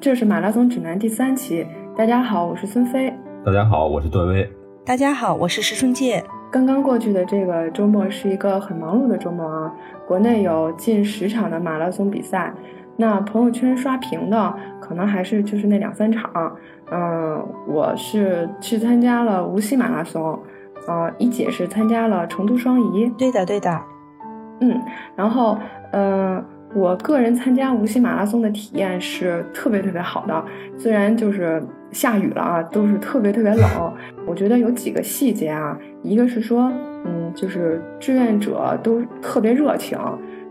这是马拉松指南第三期。大家好，我是孙飞。大家好，我是段威。大家好，我是石春介。刚刚过去的这个周末是一个很忙碌的周末啊，国内有近十场的马拉松比赛。那朋友圈刷屏的可能还是就是那两三场。嗯，我是去参加了无锡马拉松，嗯，一姐是参加了成都双遗。对的，对的。嗯，然后，嗯。我个人参加无锡马拉松的体验是特别特别好的，虽然就是下雨了啊，都是特别特别冷。我觉得有几个细节啊，一个是说，嗯，就是志愿者都特别热情，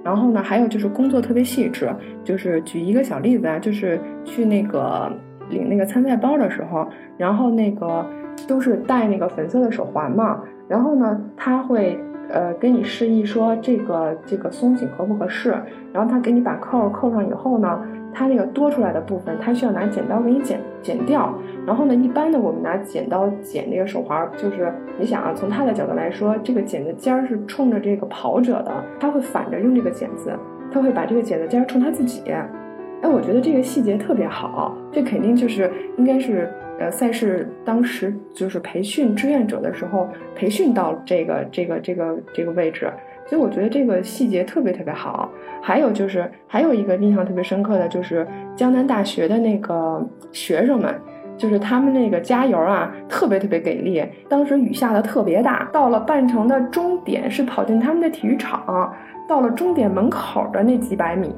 然后呢，还有就是工作特别细致。就是举一个小例子啊，就是去那个领那个参赛包的时候，然后那个都是戴那个粉色的手环嘛，然后呢，他会。呃，跟你示意说这个这个松紧合不合适，然后他给你把扣扣上以后呢，他那个多出来的部分，他需要拿剪刀给你剪剪掉。然后呢，一般的我们拿剪刀剪那个手环，就是你想啊，从他的角度来说，这个剪子尖儿是冲着这个跑者的，他会反着用这个剪子，他会把这个剪子尖儿冲他自己。哎，我觉得这个细节特别好，这肯定就是应该是。呃，赛事当时就是培训志愿者的时候，培训到这个这个这个这个位置，所以我觉得这个细节特别特别好。还有就是，还有一个印象特别深刻的就是江南大学的那个学生们，就是他们那个加油啊，特别特别给力。当时雨下的特别大，到了半程的终点是跑进他们的体育场，到了终点门口的那几百米，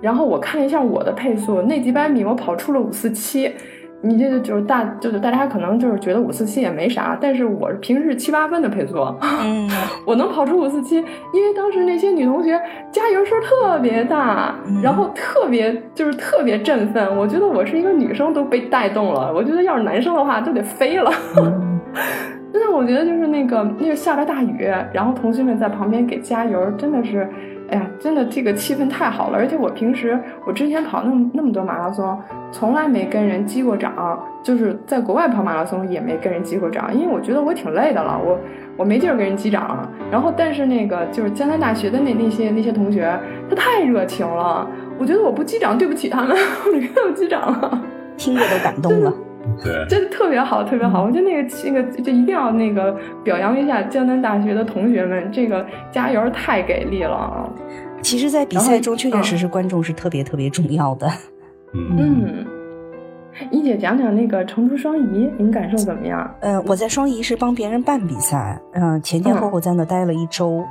然后我看一下我的配速，那几百米我跑出了五四七。你这个就是大，就是大家可能就是觉得五四七也没啥，但是我平时七八分的配速，我能跑出五四七，因为当时那些女同学加油声特别大，然后特别就是特别振奋，我觉得我是一个女生都被带动了，我觉得要是男生的话都得飞了。真的，我觉得就是那个那个下着大雨，然后同学们在旁边给加油，真的是。哎呀，真的这个气氛太好了，而且我平时我之前跑那么那么多马拉松，从来没跟人击过掌，就是在国外跑马拉松也没跟人击过掌，因为我觉得我挺累的了，我我没劲儿跟人击掌。然后但是那个就是江南大学的那那些那些同学，他太热情了，我觉得我不击掌对不起他们，我给他们击掌了，听着都感动了。对，真的特别好，特别好。我觉得那个那个就一定要那个表扬一下江南大学的同学们，这个加油太给力了。其实，在比赛中确确实实观众是特别特别重要的。嗯，一姐讲讲那个成都双遗，您感受怎么样？呃，我在双遗是帮别人办比赛，嗯，前前后后在那待了一周。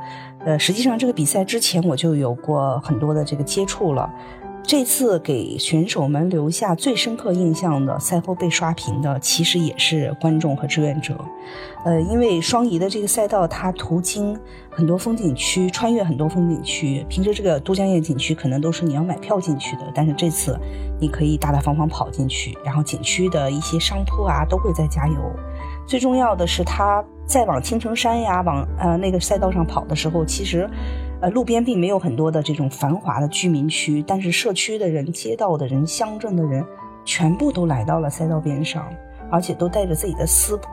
呃，实际上这个比赛之前我就有过很多的这个接触了。这次给选手们留下最深刻印象的赛后被刷屏的，其实也是观众和志愿者。呃，因为双遗的这个赛道，它途经很多风景区，穿越很多风景区。平时这个都江堰景区可能都是你要买票进去的，但是这次你可以大大方方跑进去。然后景区的一些商铺啊，都会在加油。最重要的是，它在往青城山呀，往呃那个赛道上跑的时候，其实。呃，路边并没有很多的这种繁华的居民区，但是社区的人、街道的人、乡镇的人，全部都来到了赛道边上，而且都带着自己的私仆。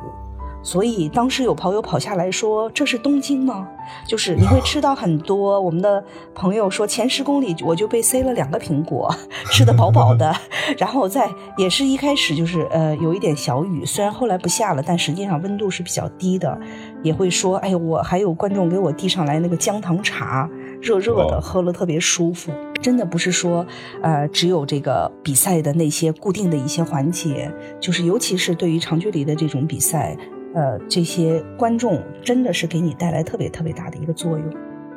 所以当时有跑友跑下来说：“这是东京吗？”就是你会吃到很多。我们的朋友说，前十公里我就被塞了两个苹果，吃的饱饱的。然后在也是一开始就是呃有一点小雨，虽然后来不下了，但实际上温度是比较低的。也会说：“哎，我还有观众给我递上来那个姜糖茶，热热的，喝了特别舒服。真的不是说呃只有这个比赛的那些固定的一些环节，就是尤其是对于长距离的这种比赛。”呃，这些观众真的是给你带来特别特别大的一个作用，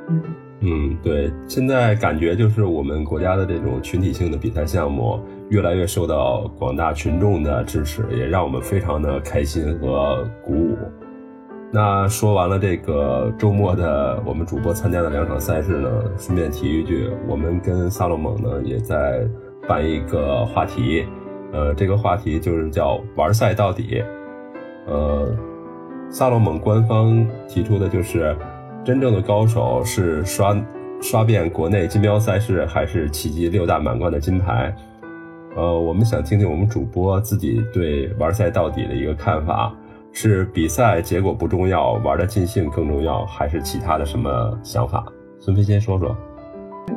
嗯嗯，对，现在感觉就是我们国家的这种群体性的比赛项目越来越受到广大群众的支持，也让我们非常的开心和鼓舞。那说完了这个周末的我们主播参加的两场赛事呢，顺便提一句，我们跟萨洛蒙呢也在办一个话题，呃，这个话题就是叫玩赛到底，呃。萨洛蒙官方提出的就是，真正的高手是刷刷遍国内金标赛事，还是企及六大满贯的金牌？呃，我们想听听我们主播自己对玩赛到底的一个看法，是比赛结果不重要，玩的尽兴更重要，还是其他的什么想法？孙飞先说说。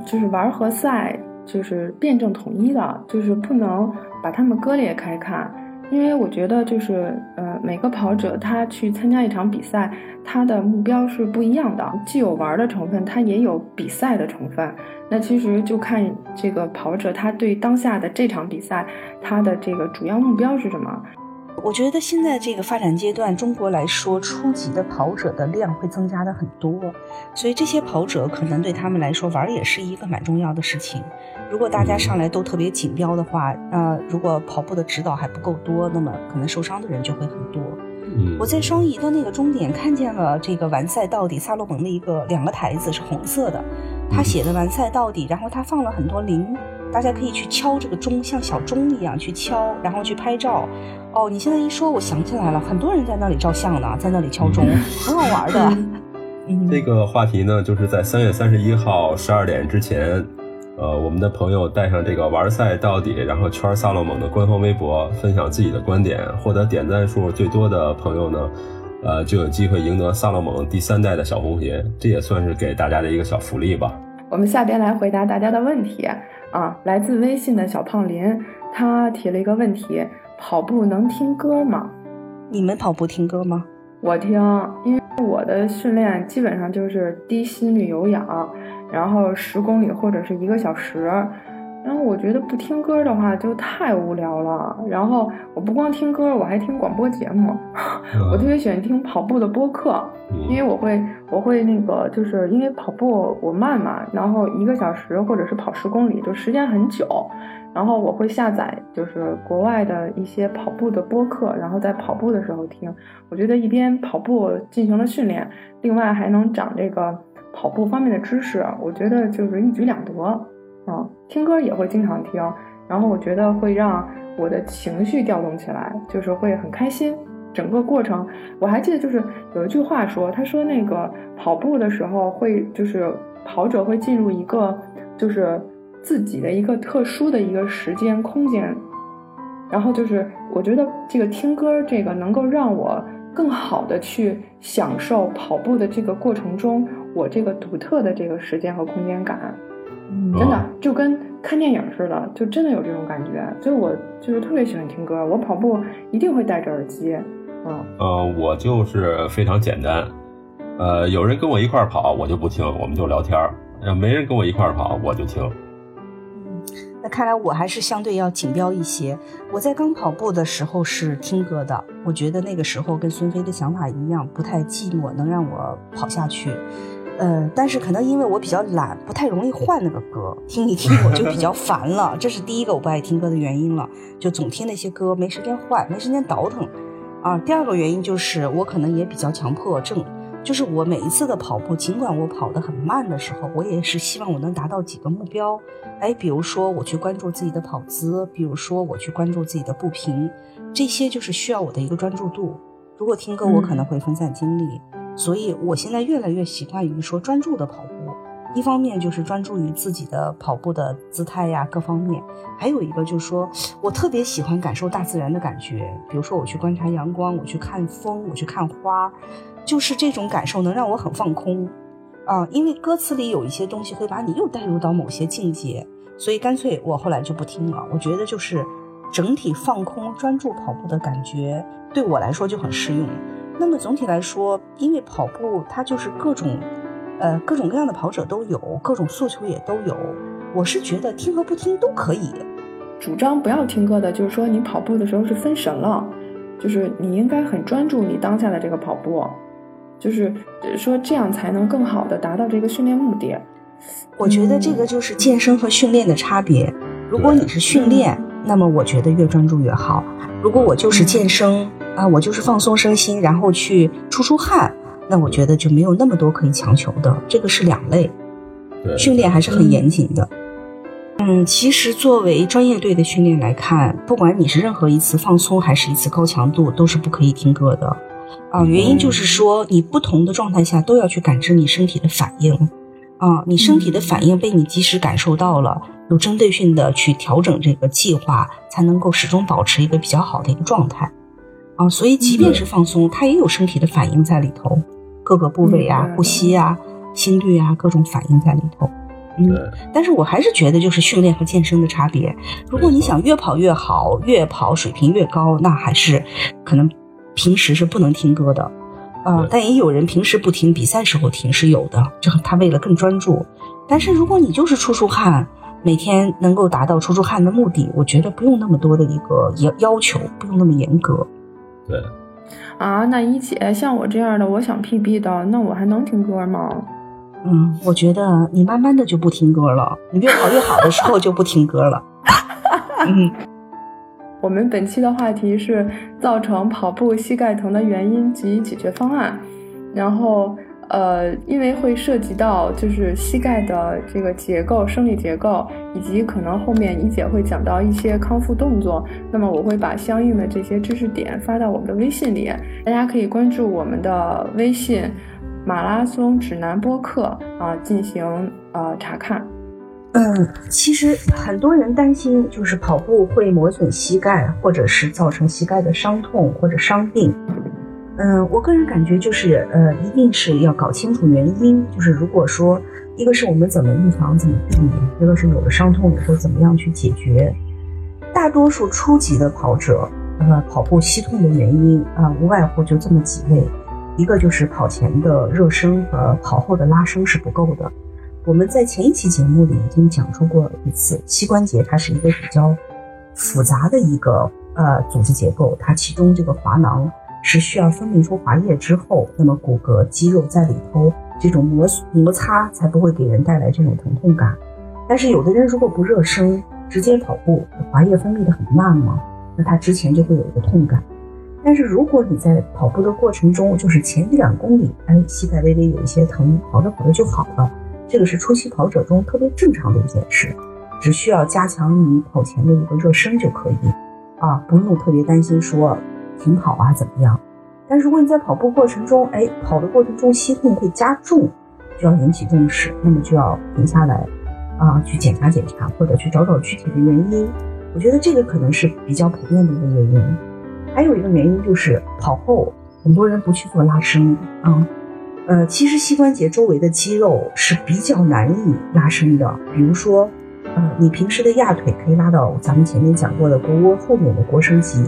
就是玩和赛，就是辩证统一的，就是不能把他们割裂开看。因为我觉得，就是呃，每个跑者他去参加一场比赛，他的目标是不一样的，既有玩的成分，他也有比赛的成分。那其实就看这个跑者他对当下的这场比赛，他的这个主要目标是什么。我觉得现在这个发展阶段，中国来说，初级的跑者的量会增加的很多，所以这些跑者可能对他们来说玩也是一个蛮重要的事情。如果大家上来都特别紧标的话，呃，如果跑步的指导还不够多，那么可能受伤的人就会很多。我在双仪的那个终点看见了这个完赛到底，萨洛蒙的一个两个台子是红色的，他写的完赛到底，然后他放了很多铃，大家可以去敲这个钟，像小钟一样去敲，然后去拍照。哦，你现在一说，我想起来了，很多人在那里照相呢，在那里敲钟，很好玩的。嗯这个话题呢，就是在三月三十一号十二点之前，呃，我们的朋友带上这个玩赛到底，然后圈萨洛蒙的官方微博，分享自己的观点，获得点赞数最多的朋友呢，呃，就有机会赢得萨洛蒙第三代的小红鞋，这也算是给大家的一个小福利吧。我们下边来回答大家的问题啊，来自微信的小胖林，他提了一个问题。跑步能听歌吗？你们跑步听歌吗？我听，因为我的训练基本上就是低心率有氧，然后十公里或者是一个小时。然后我觉得不听歌的话就太无聊了。然后我不光听歌，我还听广播节目。我特别喜欢听跑步的播客，因为我会我会那个就是因为跑步我慢嘛，然后一个小时或者是跑十公里就时间很久。然后我会下载就是国外的一些跑步的播客，然后在跑步的时候听。我觉得一边跑步进行了训练，另外还能长这个跑步方面的知识，我觉得就是一举两得。啊，听歌也会经常听，然后我觉得会让我的情绪调动起来，就是会很开心。整个过程，我还记得就是有一句话说，他说那个跑步的时候会就是跑者会进入一个就是自己的一个特殊的一个时间空间，然后就是我觉得这个听歌这个能够让我更好的去享受跑步的这个过程中我这个独特的这个时间和空间感。真的就跟看电影似的，就真的有这种感觉。所以我就是特别喜欢听歌，我跑步一定会戴着耳机。嗯，呃，我就是非常简单，呃，有人跟我一块跑，我就不听，我们就聊天儿；要没人跟我一块跑，我就听。嗯，那看来我还是相对要紧标一些。我在刚跑步的时候是听歌的，我觉得那个时候跟孙飞的想法一样，不太寂寞，能让我跑下去。呃，但是可能因为我比较懒，不太容易换那个歌，听一听我就比较烦了，这是第一个我不爱听歌的原因了，就总听那些歌，没时间换，没时间倒腾，啊，第二个原因就是我可能也比较强迫症，就是我每一次的跑步，尽管我跑得很慢的时候，我也是希望我能达到几个目标，哎，比如说我去关注自己的跑姿，比如说我去关注自己的步频，这些就是需要我的一个专注度，如果听歌，我可能会分散精力。所以，我现在越来越习惯于说专注的跑步。一方面就是专注于自己的跑步的姿态呀，各方面；还有一个就是说我特别喜欢感受大自然的感觉。比如说，我去观察阳光，我去看风，我去看花，就是这种感受能让我很放空啊。因为歌词里有一些东西会把你又带入到某些境界，所以干脆我后来就不听了。我觉得就是整体放空、专注跑步的感觉，对我来说就很适用。那么总体来说，因为跑步它就是各种，呃，各种各样的跑者都有，各种诉求也都有。我是觉得听和不听都可以。主张不要听歌的，就是说你跑步的时候是分神了，就是你应该很专注你当下的这个跑步，就是说这样才能更好的达到这个训练目的。我觉得这个就是健身和训练的差别。如果你是训练，那么我觉得越专注越好。如果我就是健身。啊，我就是放松身心，然后去出出汗，那我觉得就没有那么多可以强求的，这个是两类，训练还是很严谨的。嗯，其实作为专业队的训练来看，不管你是任何一次放松还是一次高强度，都是不可以听歌的。啊，原因就是说你不同的状态下都要去感知你身体的反应，啊，你身体的反应被你及时感受到了，有针对性的去调整这个计划，才能够始终保持一个比较好的一个状态。啊，所以即便是放松，它也有身体的反应在里头，各个部位啊、呼吸啊、心率啊，各种反应在里头。嗯，但是我还是觉得就是训练和健身的差别。如果你想越跑越好，越跑水平越高，那还是可能平时是不能听歌的。啊，但也有人平时不听，比赛时候听是有的。这他为了更专注。但是如果你就是出出汗，每天能够达到出出汗的目的，我觉得不用那么多的一个要要求，不用那么严格。对。啊，那一姐像我这样的，我想 PB 的，那我还能听歌吗？嗯，我觉得你慢慢的就不听歌了，你越跑越好的时候就不听歌了。嗯，我们本期的话题是造成跑步膝盖疼的原因及解决方案，然后。呃，因为会涉及到就是膝盖的这个结构、生理结构，以及可能后面一姐会讲到一些康复动作，那么我会把相应的这些知识点发到我们的微信里，大家可以关注我们的微信“马拉松指南播客”啊，进行呃查看。嗯，其实很多人担心就是跑步会磨损膝盖，或者是造成膝盖的伤痛或者伤病。嗯，我个人感觉就是，呃，一定是要搞清楚原因。就是如果说，一个是我们怎么预防、怎么避免，一个是有了伤痛以后怎么样去解决。大多数初级的跑者，呃，跑步膝痛的原因啊，无外乎就这么几类。一个就是跑前的热身和跑后的拉伸是不够的。我们在前一期节目里已经讲述过一次，膝关节它是一个比较复杂的一个呃组织结构，它其中这个滑囊。是需要分泌出滑液之后，那么骨骼肌肉在里头这种摩摩擦才不会给人带来这种疼痛感。但是有的人如果不热身，直接跑步，滑液分泌的很慢嘛，那他之前就会有一个痛感。但是如果你在跑步的过程中，就是前一两公里，哎，膝盖微微有一些疼，跑着跑着就好了，这个是初期跑者中特别正常的一件事，只需要加强你跑前的一个热身就可以，啊，不用特别担心说。挺好啊，怎么样？但如果你在跑步过程中，哎，跑的过程中膝痛会加重，就要引起重视，那么就要停下来，啊，去检查检查，或者去找找具体的原因。我觉得这个可能是比较普遍的一个原因。还有一个原因就是跑后很多人不去做拉伸啊，呃，其实膝关节周围的肌肉是比较难以拉伸的。比如说，呃，你平时的压腿可以拉到咱们前面讲过的腘窝后面的腘绳肌。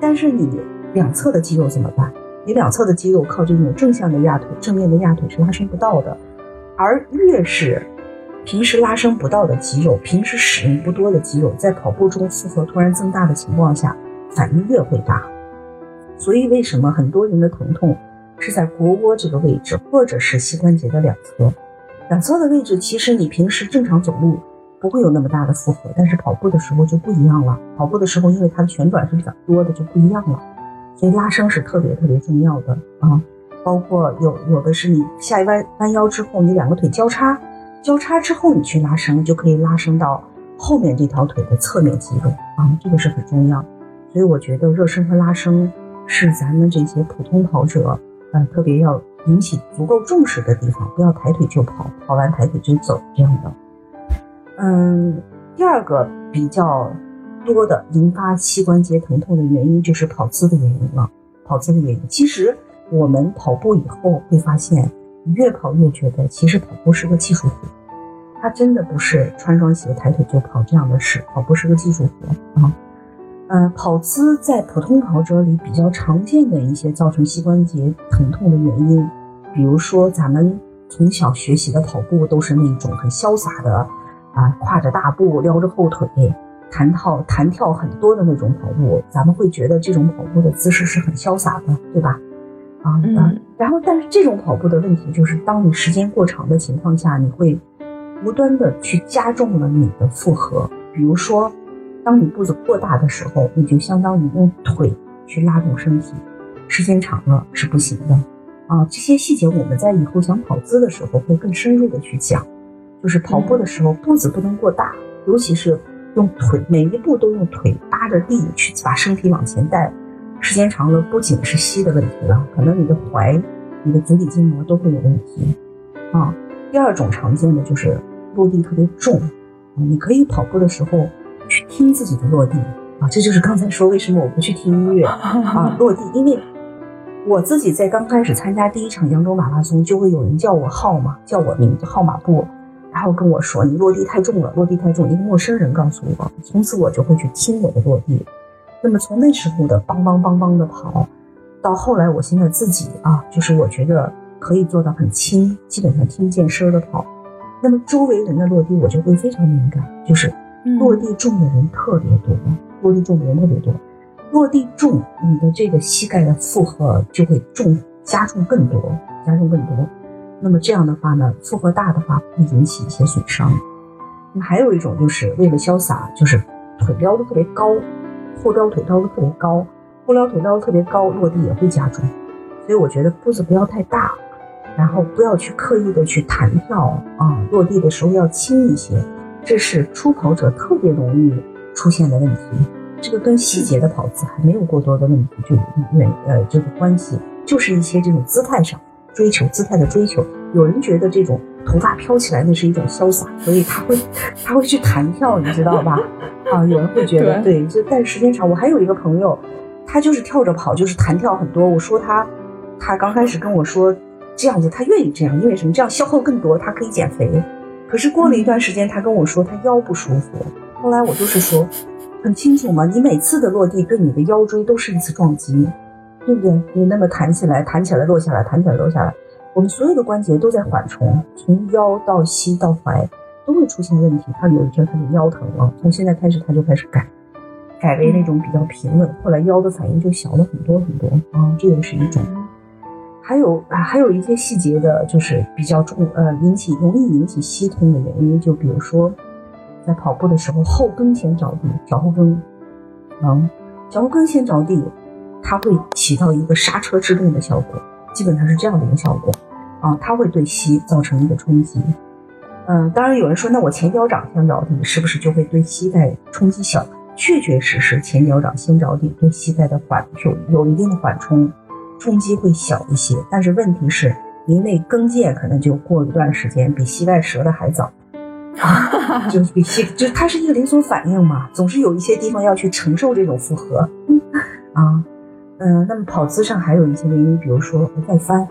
但是你两侧的肌肉怎么办？你两侧的肌肉靠这种正向的压腿、正面的压腿是拉伸不到的，而越是平时拉伸不到的肌肉，平时使用不多的肌肉，在跑步中负荷突然增大的情况下，反应越会大。所以为什么很多人的疼痛是在腘窝这个位置，或者是膝关节的两侧？两侧的位置其实你平时正常走路。不会有那么大的负荷，但是跑步的时候就不一样了。跑步的时候，因为它的旋转是比较多的，就不一样了。所以拉伸是特别特别重要的啊。包括有有的是你下一弯弯腰之后，你两个腿交叉，交叉之后你去拉伸，就可以拉伸到后面这条腿的侧面肌肉啊，这个是很重要。所以我觉得热身和拉伸是咱们这些普通跑者，呃，特别要引起足够重视的地方，不要抬腿就跑，跑完抬腿就走这样的。嗯，第二个比较多的引发膝关节疼痛的原因就是跑姿的原因了。跑姿的原因，其实我们跑步以后会发现，越跑越觉得其实跑步是个技术活，它真的不是穿双鞋抬腿就跑这样的事。跑步是个技术活啊。嗯，跑姿在普通跑者里比较常见的一些造成膝关节疼痛的原因，比如说咱们从小学习的跑步都是那种很潇洒的。啊，跨着大步，撩着后腿，弹跳弹跳很多的那种跑步，咱们会觉得这种跑步的姿势是很潇洒的，对吧？啊，嗯。然后，但是这种跑步的问题就是，当你时间过长的情况下，你会无端的去加重了你的负荷。比如说，当你步子过大的时候，你就相当于用腿去拉动身体，时间长了是不行的。啊，这些细节我们在以后讲跑姿的时候会更深入的去讲。就是跑步的时候，步子不能过大，尤其是用腿，每一步都用腿搭着地去把身体往前带，时间长了，不仅是膝的问题了，可能你的踝、你的足底筋膜都会有问题。啊，第二种常见的就是落地特别重，你可以跑步的时候去听自己的落地，啊，这就是刚才说为什么我不去听音乐啊，落地，因为我自己在刚开始参加第一场扬州马拉松，就会有人叫我号码，叫我名字号码布。然后跟我说你落地太重了，落地太重。一个陌生人告诉我，从此我就会去听我的落地。那么从那时候的梆梆梆梆的跑，到后来我现在自己啊，就是我觉得可以做到很轻，基本上听不见声的跑。那么周围人的落地我就会非常敏感，就是落地重的人特别多，落地重的人特别多，落地重你的这个膝盖的负荷就会重加重更多，加重更多。那么这样的话呢，负荷大的话会引起一些损伤。那么还有一种就是为了潇洒，就是腿撩的特别高，后撩腿撩的特别高，后撩腿撩的特别高，落地也会加重。所以我觉得步子不要太大，然后不要去刻意的去弹跳啊，落地的时候要轻一些，这是初跑者特别容易出现的问题。这个跟细节的跑姿还没有过多的问题，就远呃这个关系，就是一些这种姿态上。追求姿态的追求，有人觉得这种头发飘起来那是一种潇洒，所以他会他会去弹跳，你知道吧？啊，有人会觉得对，就但时间长。我还有一个朋友，他就是跳着跑，就是弹跳很多。我说他，他刚开始跟我说这样子，他愿意这样，因为什么？这样消耗更多，他可以减肥。可是过了一段时间，他跟我说他腰不舒服。后来我就是说，很清楚嘛，你每次的落地对你的腰椎都是一次撞击。对不对？你那么弹起来，弹起来落下来，弹起来落下来，我们所有的关节都在缓冲，从腰到膝到踝都会出现问题。他有一天他就腰疼了，从现在开始他就开始改，改为那种比较平稳。后来腰的反应就小了很多很多啊，这也是一种。还有啊，还有一些细节的，就是比较重呃引起容易引起膝痛的原因，就比如说在跑步的时候后跟先着地，脚后跟，嗯，脚后跟先着地。它会起到一个刹车制动的效果，基本上是这样的一个效果，啊，它会对膝造成一个冲击。嗯，当然有人说，那我前脚掌先着地，是不是就会对膝盖冲击小？确确实实，前脚掌先着地，对膝盖的缓有有一定的缓冲，冲击会小一些。但是问题是，您那跟腱可能就过一段时间比膝盖折的还早，啊，就比膝就它是一个连锁反应嘛，总是有一些地方要去承受这种负荷，啊。嗯，那么跑姿上还有一些原因，比如说外翻，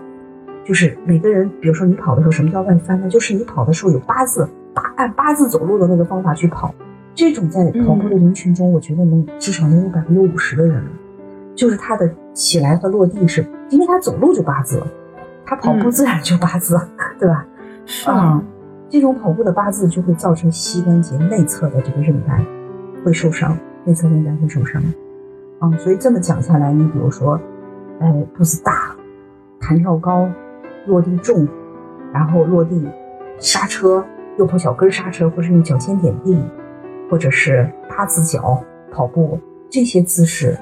就是每个人，比如说你跑的时候，什么叫外翻呢？就是你跑的时候有八字，八按八字走路的那个方法去跑，这种在跑步的人群中，我觉得能至少能有百分之五十的人，就是他的起来和落地是，因为他走路就八字，他跑步自然就八字，对吧？是啊，这种跑步的八字就会造成膝关节内侧的这个韧带会受伤，内侧韧带会受伤。啊，所以这么讲下来，你比如说，哎，步子大，弹跳高，落地重，然后落地刹车，右跑小跟刹车，或者用脚尖点地，或者是八字脚跑步，这些姿势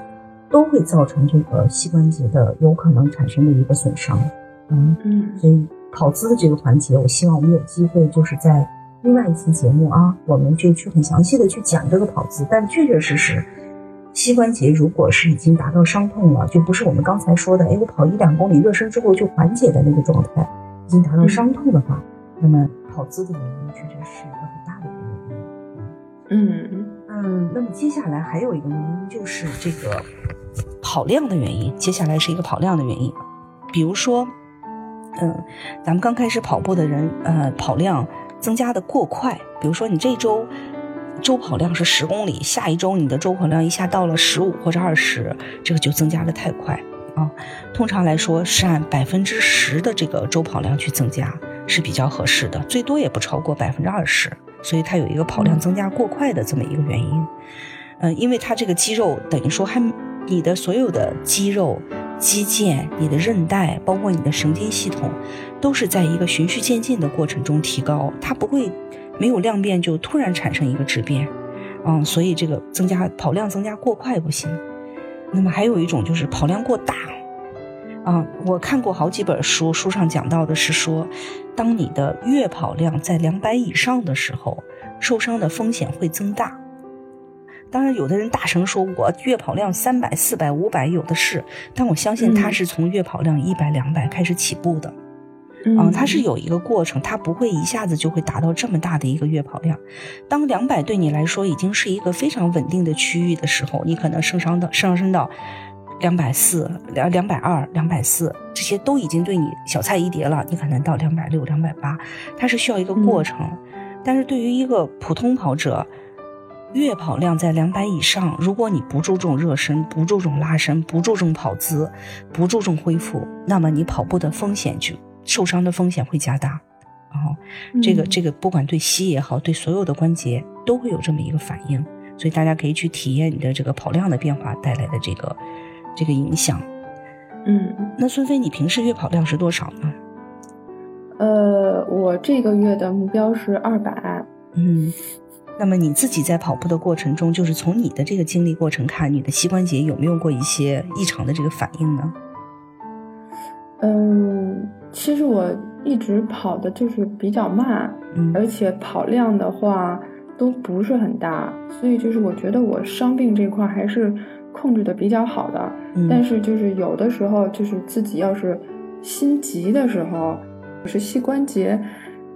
都会造成这个膝关节的有可能产生的一个损伤。嗯嗯，所以跑姿的这个环节，我希望我们有机会就是在另外一期节目啊，我们就去很详细的去讲这个跑姿，但确确实实。膝关节如果是已经达到伤痛了，就不是我们刚才说的，哎，我跑一两公里热身之后就缓解的那个状态，已经达到伤痛的话，那么跑姿的原因确实是一个很大的一个原因。嗯嗯，那么接下来还有一个原因就是这个跑量的原因，接下来是一个跑量的原因，比如说，嗯，咱们刚开始跑步的人，呃，跑量增加的过快，比如说你这周。周跑量是十公里，下一周你的周跑量一下到了十五或者二十，这个就增加的太快啊。通常来说是按百分之十的这个周跑量去增加是比较合适的，最多也不超过百分之二十。所以它有一个跑量增加过快的这么一个原因。嗯，因为它这个肌肉等于说还你的所有的肌肉、肌腱、你的韧带，包括你的神经系统，都是在一个循序渐进的过程中提高，它不会。没有量变就突然产生一个质变，嗯，所以这个增加跑量增加过快不行。那么还有一种就是跑量过大，啊，我看过好几本书，书上讲到的是说，当你的月跑量在两百以上的时候，受伤的风险会增大。当然，有的人大声说我月跑量三百、四百、五百有的是，但我相信他是从月跑量一百、两百开始起步的。嗯，它是有一个过程，它不会一下子就会达到这么大的一个月跑量。当两百对你来说已经是一个非常稳定的区域的时候，你可能上升到上升到两百四、两两百二、两百四，这些都已经对你小菜一碟了。你可能到两百六、两百八，它是需要一个过程。但是对于一个普通跑者，月跑量在两百以上，如果你不注重热身、不注重拉伸、不注重跑姿、不注重恢复，那么你跑步的风险就受伤的风险会加大。然后，这个这个不管对膝也好，对所有的关节都会有这么一个反应。所以大家可以去体验你的这个跑量的变化带来的这个这个影响。嗯，那孙飞，你平时月跑量是多少呢？呃，我这个月的目标是二百。嗯，那么你自己在跑步的过程中，就是从你的这个经历过程看，你的膝关节有没有过一些异常的这个反应呢？嗯，其实我一直跑的就是比较慢，嗯，而且跑量的话都不是很大，所以就是我觉得我伤病这块还是控制的比较好的。嗯，但是就是有的时候就是自己要是心急的时候，是膝关节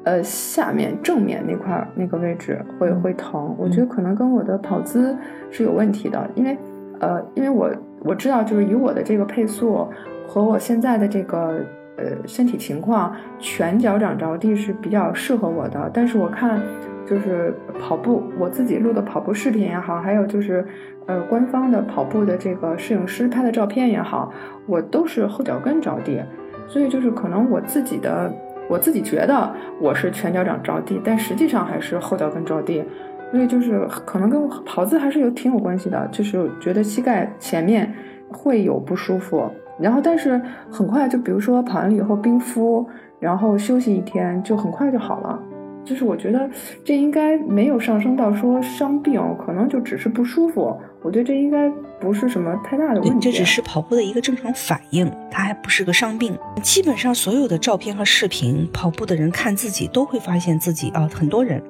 呃下面正面那块那个位置会会疼。我觉得可能跟我的跑姿是有问题的，因为呃，因为我我知道就是以我的这个配速。和我现在的这个呃身体情况，全脚掌着地是比较适合我的。但是我看，就是跑步，我自己录的跑步视频也好，还有就是呃官方的跑步的这个摄影师拍的照片也好，我都是后脚跟着地。所以就是可能我自己的，我自己觉得我是全脚掌着地，但实际上还是后脚跟着地。所以就是可能跟跑姿还是有挺有关系的，就是觉得膝盖前面会有不舒服。然后，但是很快就，比如说跑完了以后冰敷，然后休息一天，就很快就好了。就是我觉得这应该没有上升到说伤病，可能就只是不舒服。我觉得这应该不是什么太大的问题。这只是跑步的一个正常反应，它还不是个伤病。基本上所有的照片和视频，跑步的人看自己都会发现自己啊，很多人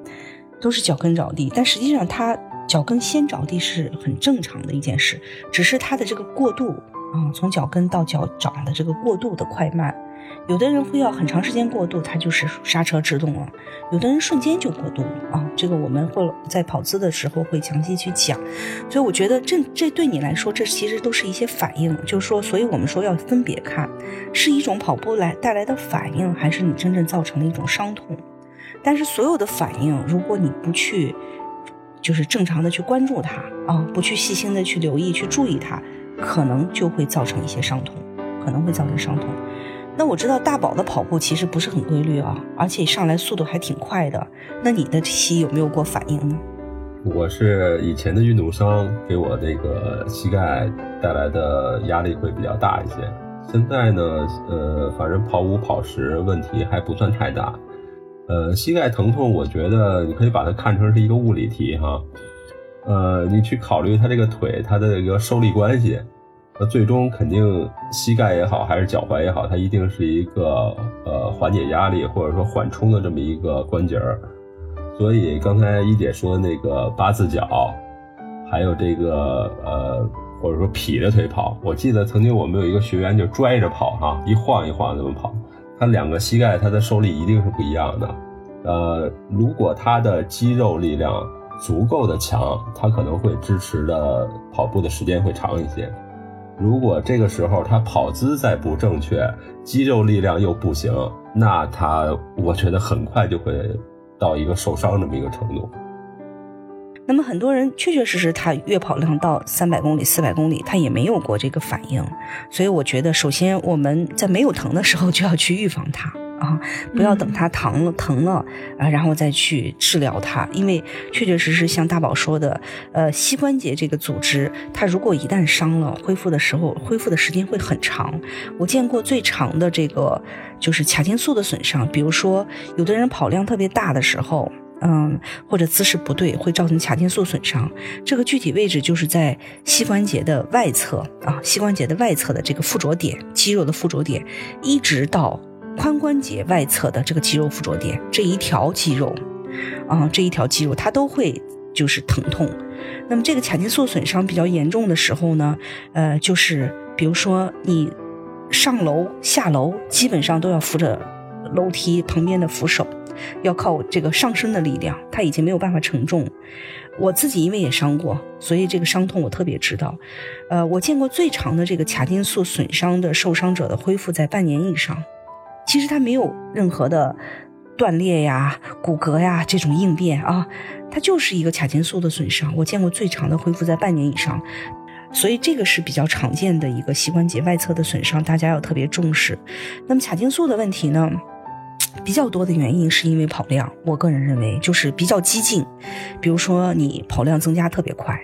都是脚跟着地，但实际上他脚跟先着地是很正常的一件事，只是他的这个过渡。啊，从脚跟到脚掌的这个过渡的快慢，有的人会要很长时间过渡，他就是刹车制动了；有的人瞬间就过渡了啊。这个我们会在跑姿的时候会详细去讲。所以我觉得这这对你来说，这其实都是一些反应，就是说，所以我们说要分别看，是一种跑步来带来的反应，还是你真正造成了一种伤痛。但是所有的反应，如果你不去，就是正常的去关注它啊，不去细心的去留意、去注意它。可能就会造成一些伤痛，可能会造成伤痛。那我知道大宝的跑步其实不是很规律啊，而且上来速度还挺快的。那你的膝有没有过反应呢？我是以前的运动伤给我这个膝盖带来的压力会比较大一些。现在呢，呃，反正跑五跑十问题还不算太大。呃，膝盖疼痛，我觉得你可以把它看成是一个物理题哈。呃，你去考虑他这个腿，他的一个受力关系，那最终肯定膝盖也好，还是脚踝也好，它一定是一个呃缓解压力或者说缓冲的这么一个关节儿。所以刚才一姐说的那个八字脚，还有这个呃或者说劈着腿跑，我记得曾经我们有一个学员就拽着跑哈，一晃一晃这么跑，他两个膝盖他的受力一定是不一样的。呃，如果他的肌肉力量。足够的强，他可能会支持的跑步的时间会长一些。如果这个时候他跑姿再不正确，肌肉力量又不行，那他我觉得很快就会到一个受伤这么一个程度。那么很多人确确实实他月跑量到三百公里、四百公里，他也没有过这个反应。所以我觉得，首先我们在没有疼的时候就要去预防它。啊，不要等它疼了疼了啊，然后再去治疗它，因为确确实实像大宝说的，呃，膝关节这个组织，它如果一旦伤了，恢复的时候恢复的时间会很长。我见过最长的这个就是髂胫束的损伤，比如说有的人跑量特别大的时候，嗯，或者姿势不对，会造成髂胫束损伤。这个具体位置就是在膝关节的外侧啊，膝关节的外侧的这个附着点，肌肉的附着点，一直到。髋关节外侧的这个肌肉附着点，这一条肌肉，啊，这一条肌肉它都会就是疼痛。那么这个髂胫束损伤比较严重的时候呢，呃，就是比如说你上楼下楼基本上都要扶着楼梯旁边的扶手，要靠这个上身的力量，它已经没有办法承重。我自己因为也伤过，所以这个伤痛我特别知道。呃，我见过最长的这个髂胫束损伤的受伤者的恢复在半年以上。其实他没有任何的断裂呀、骨骼呀这种应变啊，它就是一个髂胫束的损伤。我见过最长的恢复在半年以上，所以这个是比较常见的一个膝关节外侧的损伤，大家要特别重视。那么髂胫束的问题呢，比较多的原因是因为跑量，我个人认为就是比较激进，比如说你跑量增加特别快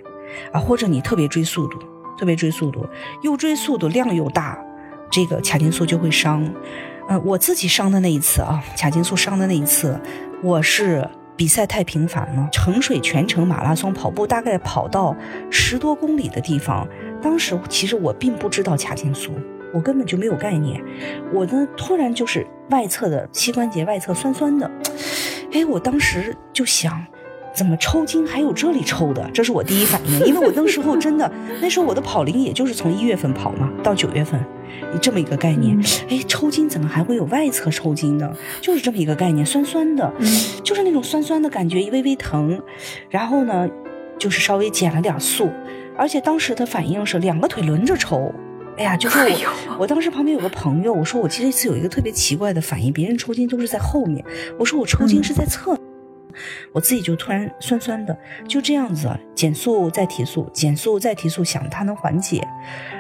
啊，或者你特别追速度，特别追速度，又追速度量又大，这个髂胫束就会伤。嗯，我自己伤的那一次啊，髂胫束伤的那一次，我是比赛太频繁了，成水全程马拉松跑步，大概跑到十多公里的地方，当时其实我并不知道髂胫束，我根本就没有概念，我呢突然就是外侧的膝关节外侧酸酸的，哎，我当时就想。怎么抽筋还有这里抽的？这是我第一反应，因为我那时候真的，那时候我的跑龄也就是从一月份跑嘛，到九月份，你这么一个概念。哎，抽筋怎么还会有外侧抽筋呢？就是这么一个概念，酸酸的，就是那种酸酸的感觉，微微疼，然后呢，就是稍微减了点速，而且当时的反应是两个腿轮着抽。哎呀，就是我，我当时旁边有个朋友，我说我这次有一个特别奇怪的反应，别人抽筋都是在后面，我说我抽筋是在侧。我自己就突然酸酸的，就这样子减速再提速，减速再提速，想它能缓解。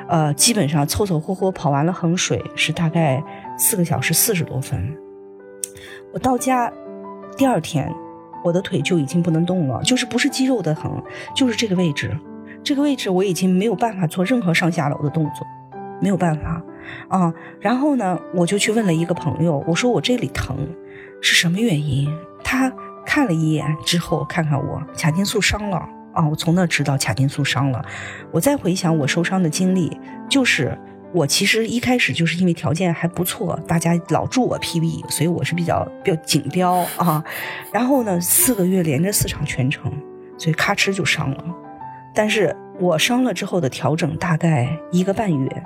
呃，基本上凑凑合合跑完了衡水是大概四个小时四十多分。我到家第二天，我的腿就已经不能动了，就是不是肌肉的疼，就是这个位置，这个位置我已经没有办法做任何上下楼的动作，没有办法啊。然后呢，我就去问了一个朋友，我说我这里疼是什么原因？他。看了一眼之后，看看我髂胫束伤了啊！我从那知道髂胫束伤了。我再回想我受伤的经历，就是我其实一开始就是因为条件还不错，大家老祝我 PB，所以我是比较比较锦标啊。然后呢，四个月连着四场全程，所以咔哧就伤了。但是我伤了之后的调整大概一个半月。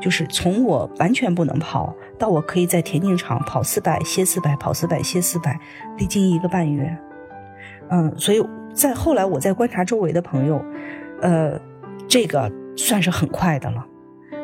就是从我完全不能跑到我可以在田径场跑四百歇四百跑四百歇四百，历经一个半月。嗯，所以在后来我在观察周围的朋友，呃，这个算是很快的了，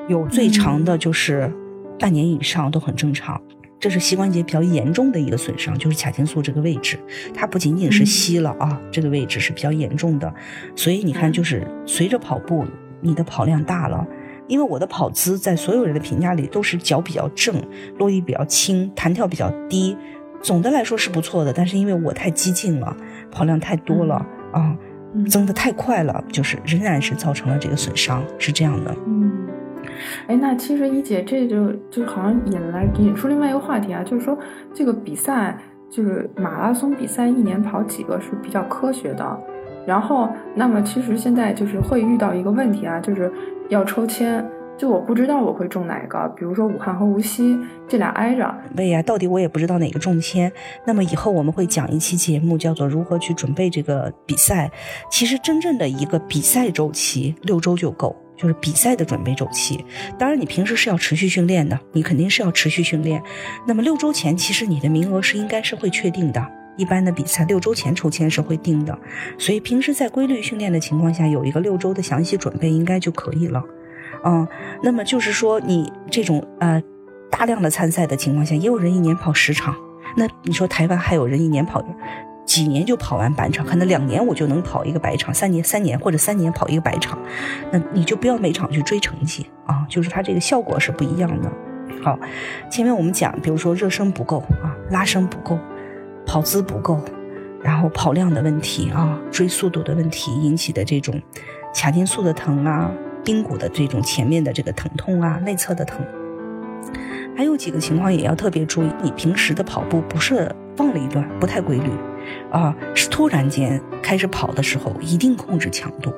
有最长的就是半年以上都很正常。这是膝关节比较严重的一个损伤，就是髂胫束这个位置，它不仅仅是膝了啊，这个位置是比较严重的。所以你看，就是随着跑步，你的跑量大了。因为我的跑姿在所有人的评价里都是脚比较正，落地比较轻，弹跳比较低，总的来说是不错的。但是因为我太激进了，跑量太多了啊，增的太快了，就是仍然是造成了这个损伤，是这样的。嗯，哎，那其实一姐这就就好像引来引出另外一个话题啊，就是说这个比赛就是马拉松比赛，一年跑几个是比较科学的。然后，那么其实现在就是会遇到一个问题啊，就是要抽签，就我不知道我会中哪个。比如说武汉和无锡这俩挨着，对呀，到底我也不知道哪个中签。那么以后我们会讲一期节目，叫做如何去准备这个比赛。其实真正的一个比赛周期六周就够，就是比赛的准备周期。当然你平时是要持续训练的，你肯定是要持续训练。那么六周前，其实你的名额是应该是会确定的。一般的比赛六周前抽签是会定的，所以平时在规律训练的情况下，有一个六周的详细准备应该就可以了。嗯，那么就是说你这种呃大量的参赛的情况下，也有人一年跑十场。那你说台湾还有人一年跑几年就跑完百场，可能两年我就能跑一个百场，三年三年或者三年跑一个百场，那你就不要每场去追成绩啊，就是它这个效果是不一样的。好，前面我们讲，比如说热身不够啊，拉伸不够。跑姿不够，然后跑量的问题啊，追速度的问题引起的这种髂筋束的疼啊，髌骨的这种前面的这个疼痛啊，内侧的疼，还有几个情况也要特别注意。你平时的跑步不是放了一段，不太规律啊，是突然间开始跑的时候，一定控制强度，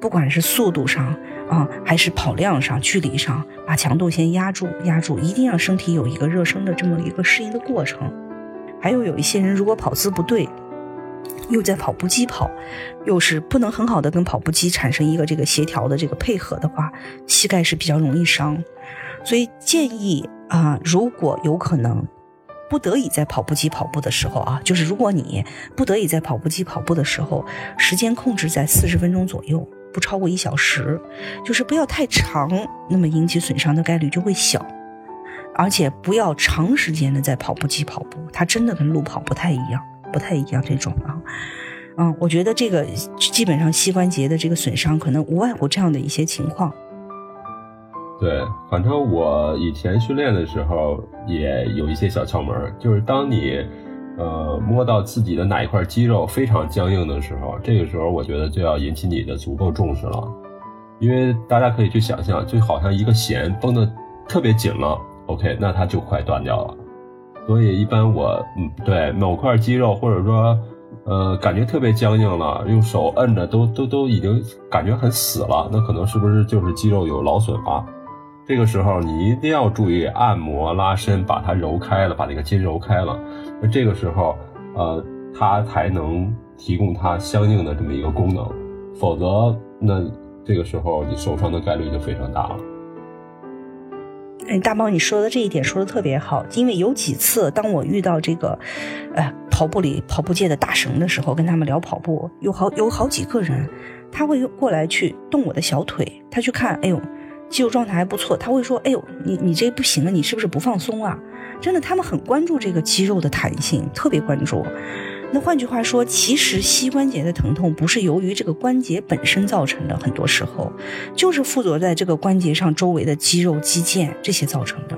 不管是速度上啊，还是跑量上、距离上，把强度先压住，压住，一定让身体有一个热身的这么一个适应的过程。还有有一些人，如果跑姿不对，又在跑步机跑，又是不能很好的跟跑步机产生一个这个协调的这个配合的话，膝盖是比较容易伤。所以建议啊，如果有可能，不得已在跑步机跑步的时候啊，就是如果你不得已在跑步机跑步的时候，时间控制在四十分钟左右，不超过一小时，就是不要太长，那么引起损伤的概率就会小。而且不要长时间的在跑步机跑步，它真的跟路跑不太一样，不太一样这种啊。嗯，我觉得这个基本上膝关节的这个损伤，可能无外乎这样的一些情况。对，反正我以前训练的时候也有一些小窍门，就是当你呃摸到自己的哪一块肌肉非常僵硬的时候，这个时候我觉得就要引起你的足够重视了，因为大家可以去想象，就好像一个弦绷得特别紧了，OK，那它就快断掉了。所以一般我嗯对某块肌肉或者说。呃，感觉特别僵硬了，用手摁着都都都已经感觉很死了，那可能是不是就是肌肉有劳损了？这个时候你一定要注意按摩拉伸，把它揉开了，把那个筋揉开了，那这个时候呃，它才能提供它相应的这么一个功能，否则那这个时候你受伤的概率就非常大了。哎，大猫，你说的这一点说的特别好，因为有几次当我遇到这个，呃，跑步里跑步界的大神的时候，跟他们聊跑步，有好有好几个人，他会过来去动我的小腿，他去看，哎呦，肌肉状态还不错，他会说，哎呦，你你这不行啊，你是不是不放松啊？真的，他们很关注这个肌肉的弹性，特别关注。那换句话说，其实膝关节的疼痛不是由于这个关节本身造成的，很多时候就是附着在这个关节上周围的肌肉肌腱这些造成的。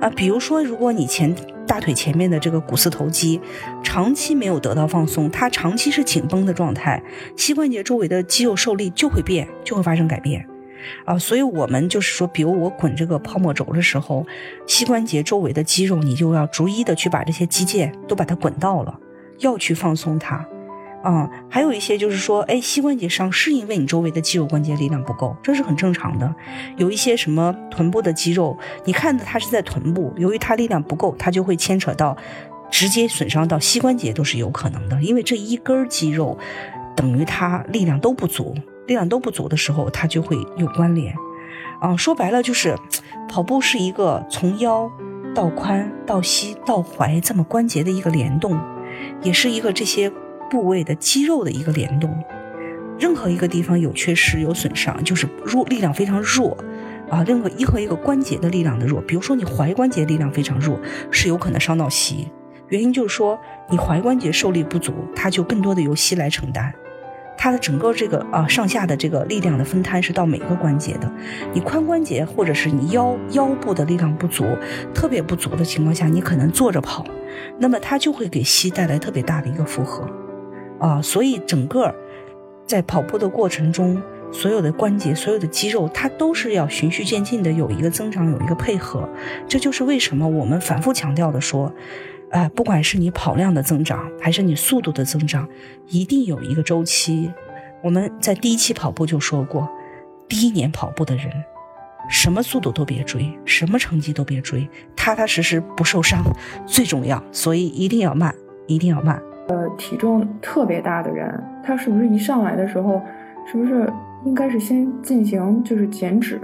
啊，比如说，如果你前大腿前面的这个股四头肌长期没有得到放松，它长期是紧绷的状态，膝关节周围的肌肉受力就会变，就会发生改变。啊，所以我们就是说，比如我滚这个泡沫轴的时候，膝关节周围的肌肉，你就要逐一的去把这些肌腱都把它滚到了。要去放松它，嗯，还有一些就是说，哎，膝关节伤是因为你周围的肌肉关节力量不够，这是很正常的。有一些什么臀部的肌肉，你看的它是在臀部，由于它力量不够，它就会牵扯到直接损伤到膝关节都是有可能的。因为这一根肌肉等于它力量都不足，力量都不足的时候，它就会有关联。啊，说白了就是跑步是一个从腰到髋到膝到踝这么关节的一个联动。也是一个这些部位的肌肉的一个联动，任何一个地方有缺失、有损伤，就是弱力量非常弱啊。任何一和一个关节的力量的弱，比如说你踝关节力量非常弱，是有可能伤到膝。原因就是说你踝关节受力不足，它就更多的由膝来承担。它的整个这个啊上下的这个力量的分摊是到每个关节的。你髋关节或者是你腰腰部的力量不足，特别不足的情况下，你可能坐着跑。那么它就会给膝带来特别大的一个负荷，啊，所以整个在跑步的过程中，所有的关节、所有的肌肉，它都是要循序渐进的有一个增长，有一个配合。这就是为什么我们反复强调的说，哎，不管是你跑量的增长，还是你速度的增长，一定有一个周期。我们在第一期跑步就说过，第一年跑步的人。什么速度都别追，什么成绩都别追，踏踏实实不受伤最重要。所以一定要慢，一定要慢。呃，体重特别大的人，他是不是一上来的时候，是不是应该是先进行就是减脂，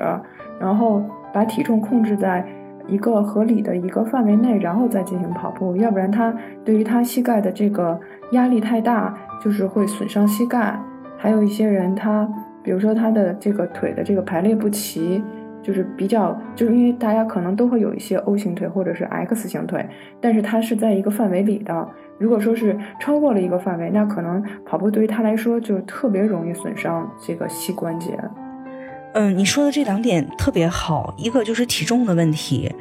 然后把体重控制在一个合理的一个范围内，然后再进行跑步？要不然他对于他膝盖的这个压力太大，就是会损伤膝盖。还有一些人，他比如说他的这个腿的这个排列不齐。就是比较，就是因为大家可能都会有一些 O 型腿或者是 X 型腿，但是它是在一个范围里的。如果说是超过了一个范围，那可能跑步对于他来说就特别容易损伤这个膝关节。嗯，你说的这两点特别好，一个就是体重的问题。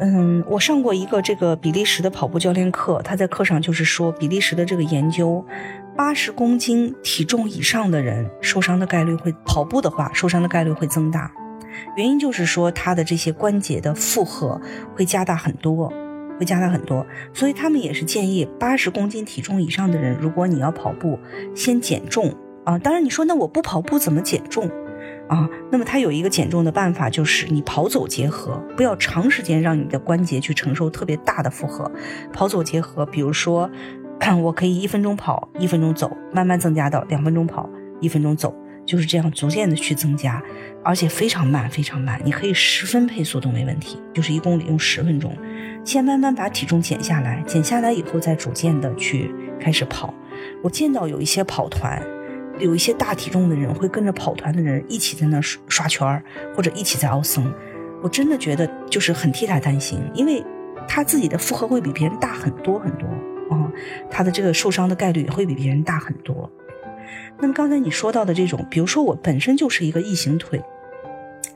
嗯，我上过一个这个比利时的跑步教练课，他在课上就是说，比利时的这个研究，八十公斤体重以上的人受伤的概率会跑步的话，受伤的概率会增大。原因就是说，他的这些关节的负荷会加大很多，会加大很多，所以他们也是建议八十公斤体重以上的人，如果你要跑步，先减重啊。当然，你说那我不跑步怎么减重啊？那么他有一个减重的办法，就是你跑走结合，不要长时间让你的关节去承受特别大的负荷。跑走结合，比如说，我可以一分钟跑，一分钟走，慢慢增加到两分钟跑，一分钟走。就是这样逐渐的去增加，而且非常慢，非常慢。你可以十分配速都没问题，就是一公里用十分钟。先慢慢把体重减下来，减下来以后再逐渐的去开始跑。我见到有一些跑团，有一些大体重的人会跟着跑团的人一起在那刷刷圈儿，或者一起在奥森。我真的觉得就是很替他担心，因为他自己的负荷会比别人大很多很多啊，他的这个受伤的概率也会比别人大很多。那么刚才你说到的这种，比如说我本身就是一个异形腿，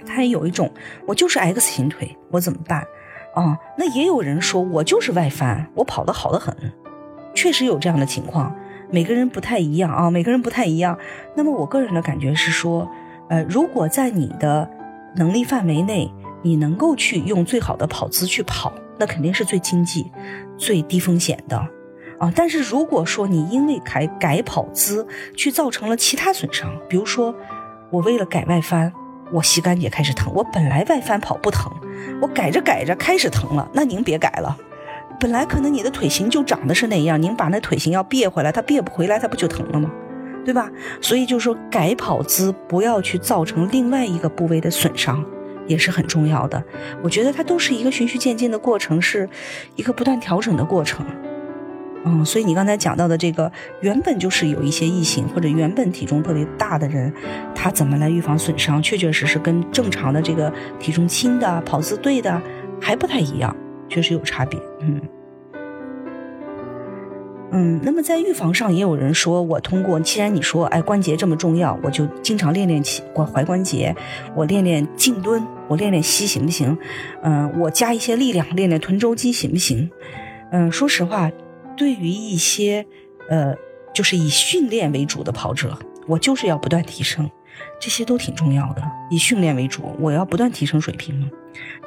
他也有一种我就是 X 型腿，我怎么办？啊，那也有人说我就是外翻，我跑得好得很，确实有这样的情况。每个人不太一样啊，每个人不太一样。那么我个人的感觉是说，呃，如果在你的能力范围内，你能够去用最好的跑姿去跑，那肯定是最经济、最低风险的啊。但是如果说你因为改改跑姿去造成了其他损伤，比如说我为了改外翻。我膝关节开始疼，我本来外翻跑不疼，我改着改着开始疼了，那您别改了。本来可能你的腿型就长得是那样，您把那腿型要别回来，它别不回来，它不就疼了吗？对吧？所以就是说改跑姿，不要去造成另外一个部位的损伤，也是很重要的。我觉得它都是一个循序渐进的过程，是一个不断调整的过程。嗯，所以你刚才讲到的这个，原本就是有一些异形或者原本体重特别大的人，他怎么来预防损伤，确确实实跟正常的这个体重轻的、跑姿对的还不太一样，确实有差别。嗯嗯，那么在预防上，也有人说我通过，既然你说哎关节这么重要，我就经常练练起关踝关节，我练练静蹲，我练练膝行不行？嗯，我加一些力量练练臀周肌行不行？嗯，说实话。对于一些，呃，就是以训练为主的跑者，我就是要不断提升，这些都挺重要的。以训练为主，我要不断提升水平嘛。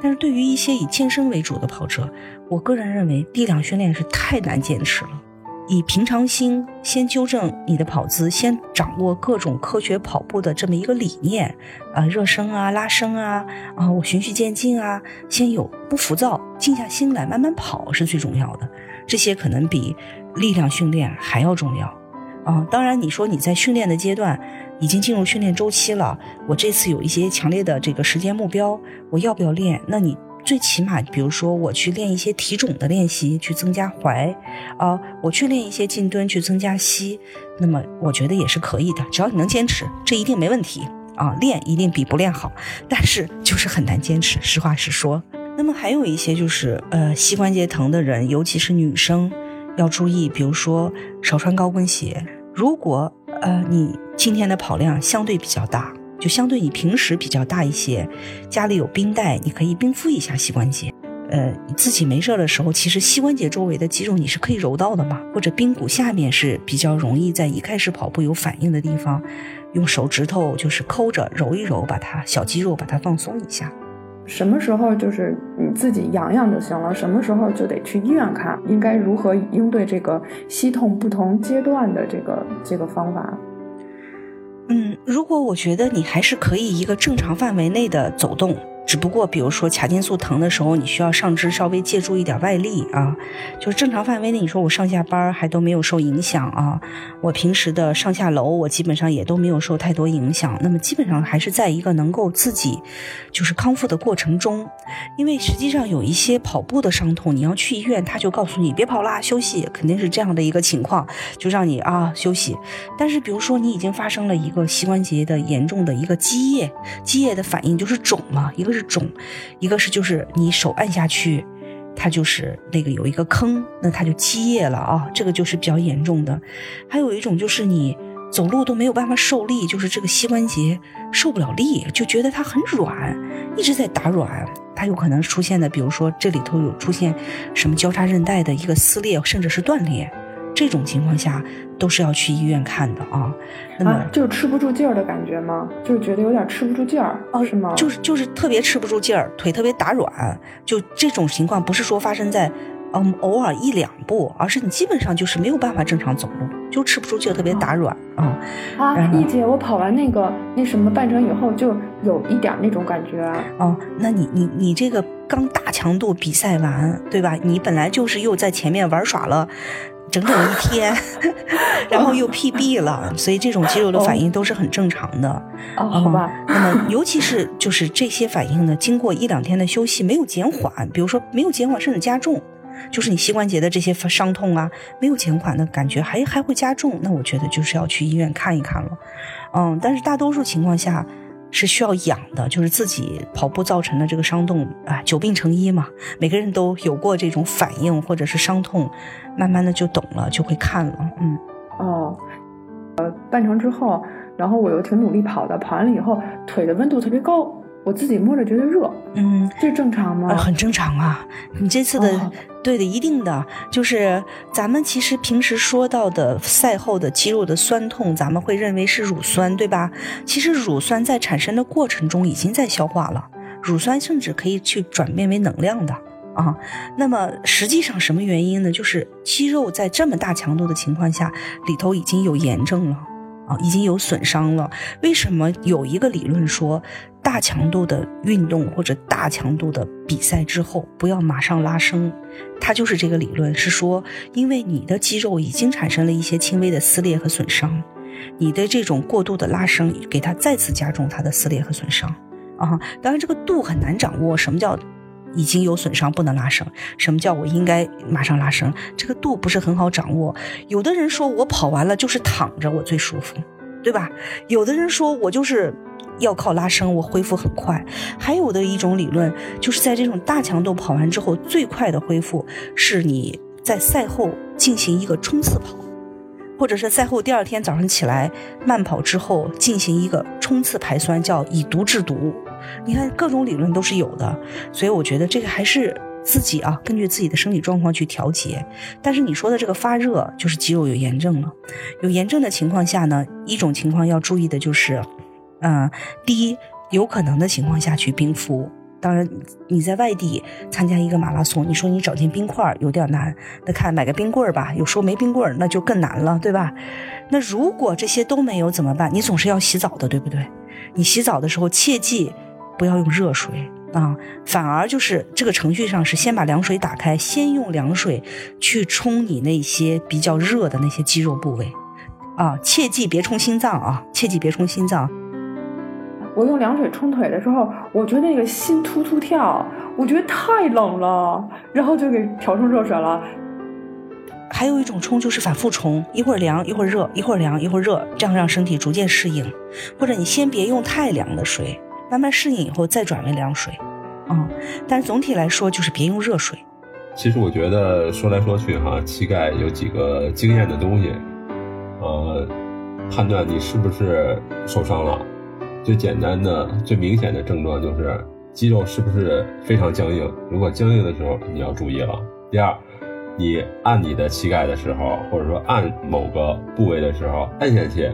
但是对于一些以健身为主的跑者，我个人认为力量训练是太难坚持了。以平常心先纠正你的跑姿，先掌握各种科学跑步的这么一个理念啊，热身啊，拉伸啊，啊，我循序渐进啊，先有不浮躁，静下心来慢慢跑是最重要的。这些可能比力量训练还要重要，啊，当然你说你在训练的阶段已经进入训练周期了，我这次有一些强烈的这个时间目标，我要不要练？那你最起码，比如说我去练一些体踵的练习，去增加踝，啊，我去练一些静蹲去增加膝，那么我觉得也是可以的，只要你能坚持，这一定没问题啊，练一定比不练好，但是就是很难坚持，实话实说。那么还有一些就是，呃，膝关节疼的人，尤其是女生，要注意，比如说少穿高跟鞋。如果呃你今天的跑量相对比较大，就相对你平时比较大一些，家里有冰袋，你可以冰敷一下膝关节。呃，自己没事的时候，其实膝关节周围的肌肉你是可以揉到的嘛，或者髌骨下面是比较容易在一开始跑步有反应的地方，用手指头就是抠着揉一揉，把它小肌肉把它放松一下。什么时候就是你自己养养就行了，什么时候就得去医院看。应该如何应对这个膝痛不同阶段的这个这个方法？嗯，如果我觉得你还是可以一个正常范围内的走动。只不过，比如说髂胫束疼的时候，你需要上肢稍微借助一点外力啊。就是正常范围内，你说我上下班还都没有受影响啊。我平时的上下楼，我基本上也都没有受太多影响。那么基本上还是在一个能够自己就是康复的过程中。因为实际上有一些跑步的伤痛，你要去医院，他就告诉你别跑啦，休息，肯定是这样的一个情况，就让你啊休息。但是比如说你已经发生了一个膝关节的严重的一个积液，积液的反应就是肿嘛，一个。是肿，一个是就是你手按下去，它就是那个有一个坑，那它就积液了啊，这个就是比较严重的。还有一种就是你走路都没有办法受力，就是这个膝关节受不了力，就觉得它很软，一直在打软，它有可能出现的，比如说这里头有出现什么交叉韧带的一个撕裂，甚至是断裂。这种情况下都是要去医院看的啊。那么就是吃不住劲儿的感觉吗？就是觉得有点吃不住劲儿哦，是吗？就是就是特别吃不住劲儿，腿特别打软。就这种情况不是说发生在嗯偶尔一两步，而是你基本上就是没有办法正常走路，就吃不住劲儿，特别打软啊。啊，易姐，我跑完那个那什么半程以后，就有一点那种感觉。哦，那你你你这个刚大强度比赛完，对吧？你本来就是又在前面玩耍了。整整一天，然后又 PB 了，所以这种肌肉的反应都是很正常的。哦，好吧。那么，尤其是就是这些反应呢，经过一两天的休息没有减缓，比如说没有减缓甚至加重，就是你膝关节的这些伤痛啊没有减缓的感觉还还会加重，那我觉得就是要去医院看一看了。嗯，但是大多数情况下。是需要养的，就是自己跑步造成的这个伤痛啊，久病成医嘛。每个人都有过这种反应或者是伤痛，慢慢的就懂了，就会看了。嗯，哦，呃，半程之后，然后我又挺努力跑的，跑完了以后腿的温度特别高。我自己摸着觉得热，嗯，这正常吗？很正常啊，你这次的，对的，一定的，就是咱们其实平时说到的赛后的肌肉的酸痛，咱们会认为是乳酸，对吧？其实乳酸在产生的过程中已经在消化了，乳酸甚至可以去转变为能量的啊。那么实际上什么原因呢？就是肌肉在这么大强度的情况下，里头已经有炎症了。啊，已经有损伤了。为什么有一个理论说，大强度的运动或者大强度的比赛之后不要马上拉伸？它就是这个理论，是说，因为你的肌肉已经产生了一些轻微的撕裂和损伤，你的这种过度的拉伸给它再次加重它的撕裂和损伤。啊，当然这个度很难掌握。什么叫？已经有损伤，不能拉伸。什么叫我应该马上拉伸？这个度不是很好掌握。有的人说我跑完了就是躺着我最舒服，对吧？有的人说我就是要靠拉伸，我恢复很快。还有的一种理论就是在这种大强度跑完之后，最快的恢复是你在赛后进行一个冲刺跑，或者是赛后第二天早上起来慢跑之后进行一个冲刺排酸，叫以毒制毒。你看，各种理论都是有的，所以我觉得这个还是自己啊，根据自己的身体状况去调节。但是你说的这个发热，就是肌肉有炎症了。有炎症的情况下呢，一种情况要注意的就是，嗯，第一，有可能的情况下去冰敷。当然，你在外地参加一个马拉松，你说你找件冰块有点难，那看买个冰棍儿吧。有时候没冰棍儿，那就更难了，对吧？那如果这些都没有怎么办？你总是要洗澡的，对不对？你洗澡的时候切记。不要用热水啊，反而就是这个程序上是先把凉水打开，先用凉水去冲你那些比较热的那些肌肉部位，啊，切记别冲心脏啊，切记别冲心脏。我用凉水冲腿的时候，我觉得那个心突突跳，我觉得太冷了，然后就给调成热水了。还有一种冲就是反复冲，一会儿凉一会儿热，一会儿凉一会儿热，这样让身体逐渐适应。或者你先别用太凉的水。慢慢适应以后再转为凉水，嗯，但总体来说就是别用热水。其实我觉得说来说去哈，膝盖有几个经验的东西，呃，判断你是不是受伤了。最简单的、最明显的症状就是肌肉是不是非常僵硬。如果僵硬的时候，你要注意了。第二，你按你的膝盖的时候，或者说按某个部位的时候，按下去。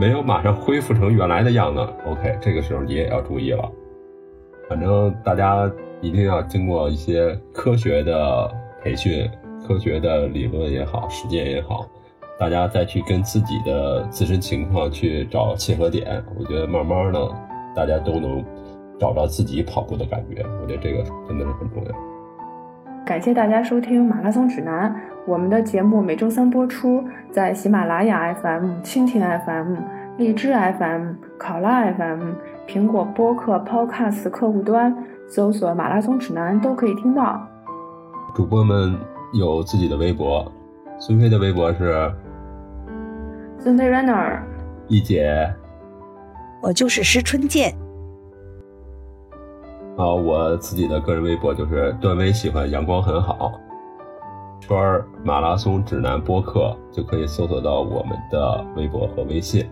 没有马上恢复成原来的样子，OK，这个时候你也要注意了。反正大家一定要经过一些科学的培训、科学的理论也好、实践也好，大家再去跟自己的自身情况去找切合点。我觉得慢慢的，大家都能找到自己跑步的感觉。我觉得这个真的是很重要。感谢大家收听《马拉松指南》。我们的节目每周三播出，在喜马拉雅 FM、蜻蜓 FM、荔枝 FM、考拉 FM、苹果播客 Podcast 客户端搜索“马拉松指南”都可以听到。主播们有自己的微博，孙飞的微博是孙飞 Runner，一姐，我就是石春健。啊，我自己的个人微博就是段威喜欢阳光很好。圈马拉松指南播客就可以搜索到我们的微博和微信，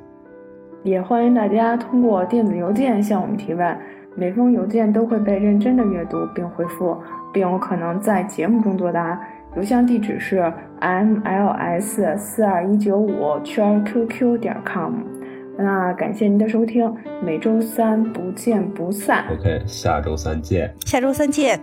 也欢迎大家通过电子邮件向我们提问，每封邮件都会被认真的阅读并回复，并有可能在节目中作答。邮箱地址是 mls 四二一九五圈 qq 点 com。那感谢您的收听，每周三不见不散。OK，下周三见。下周三见。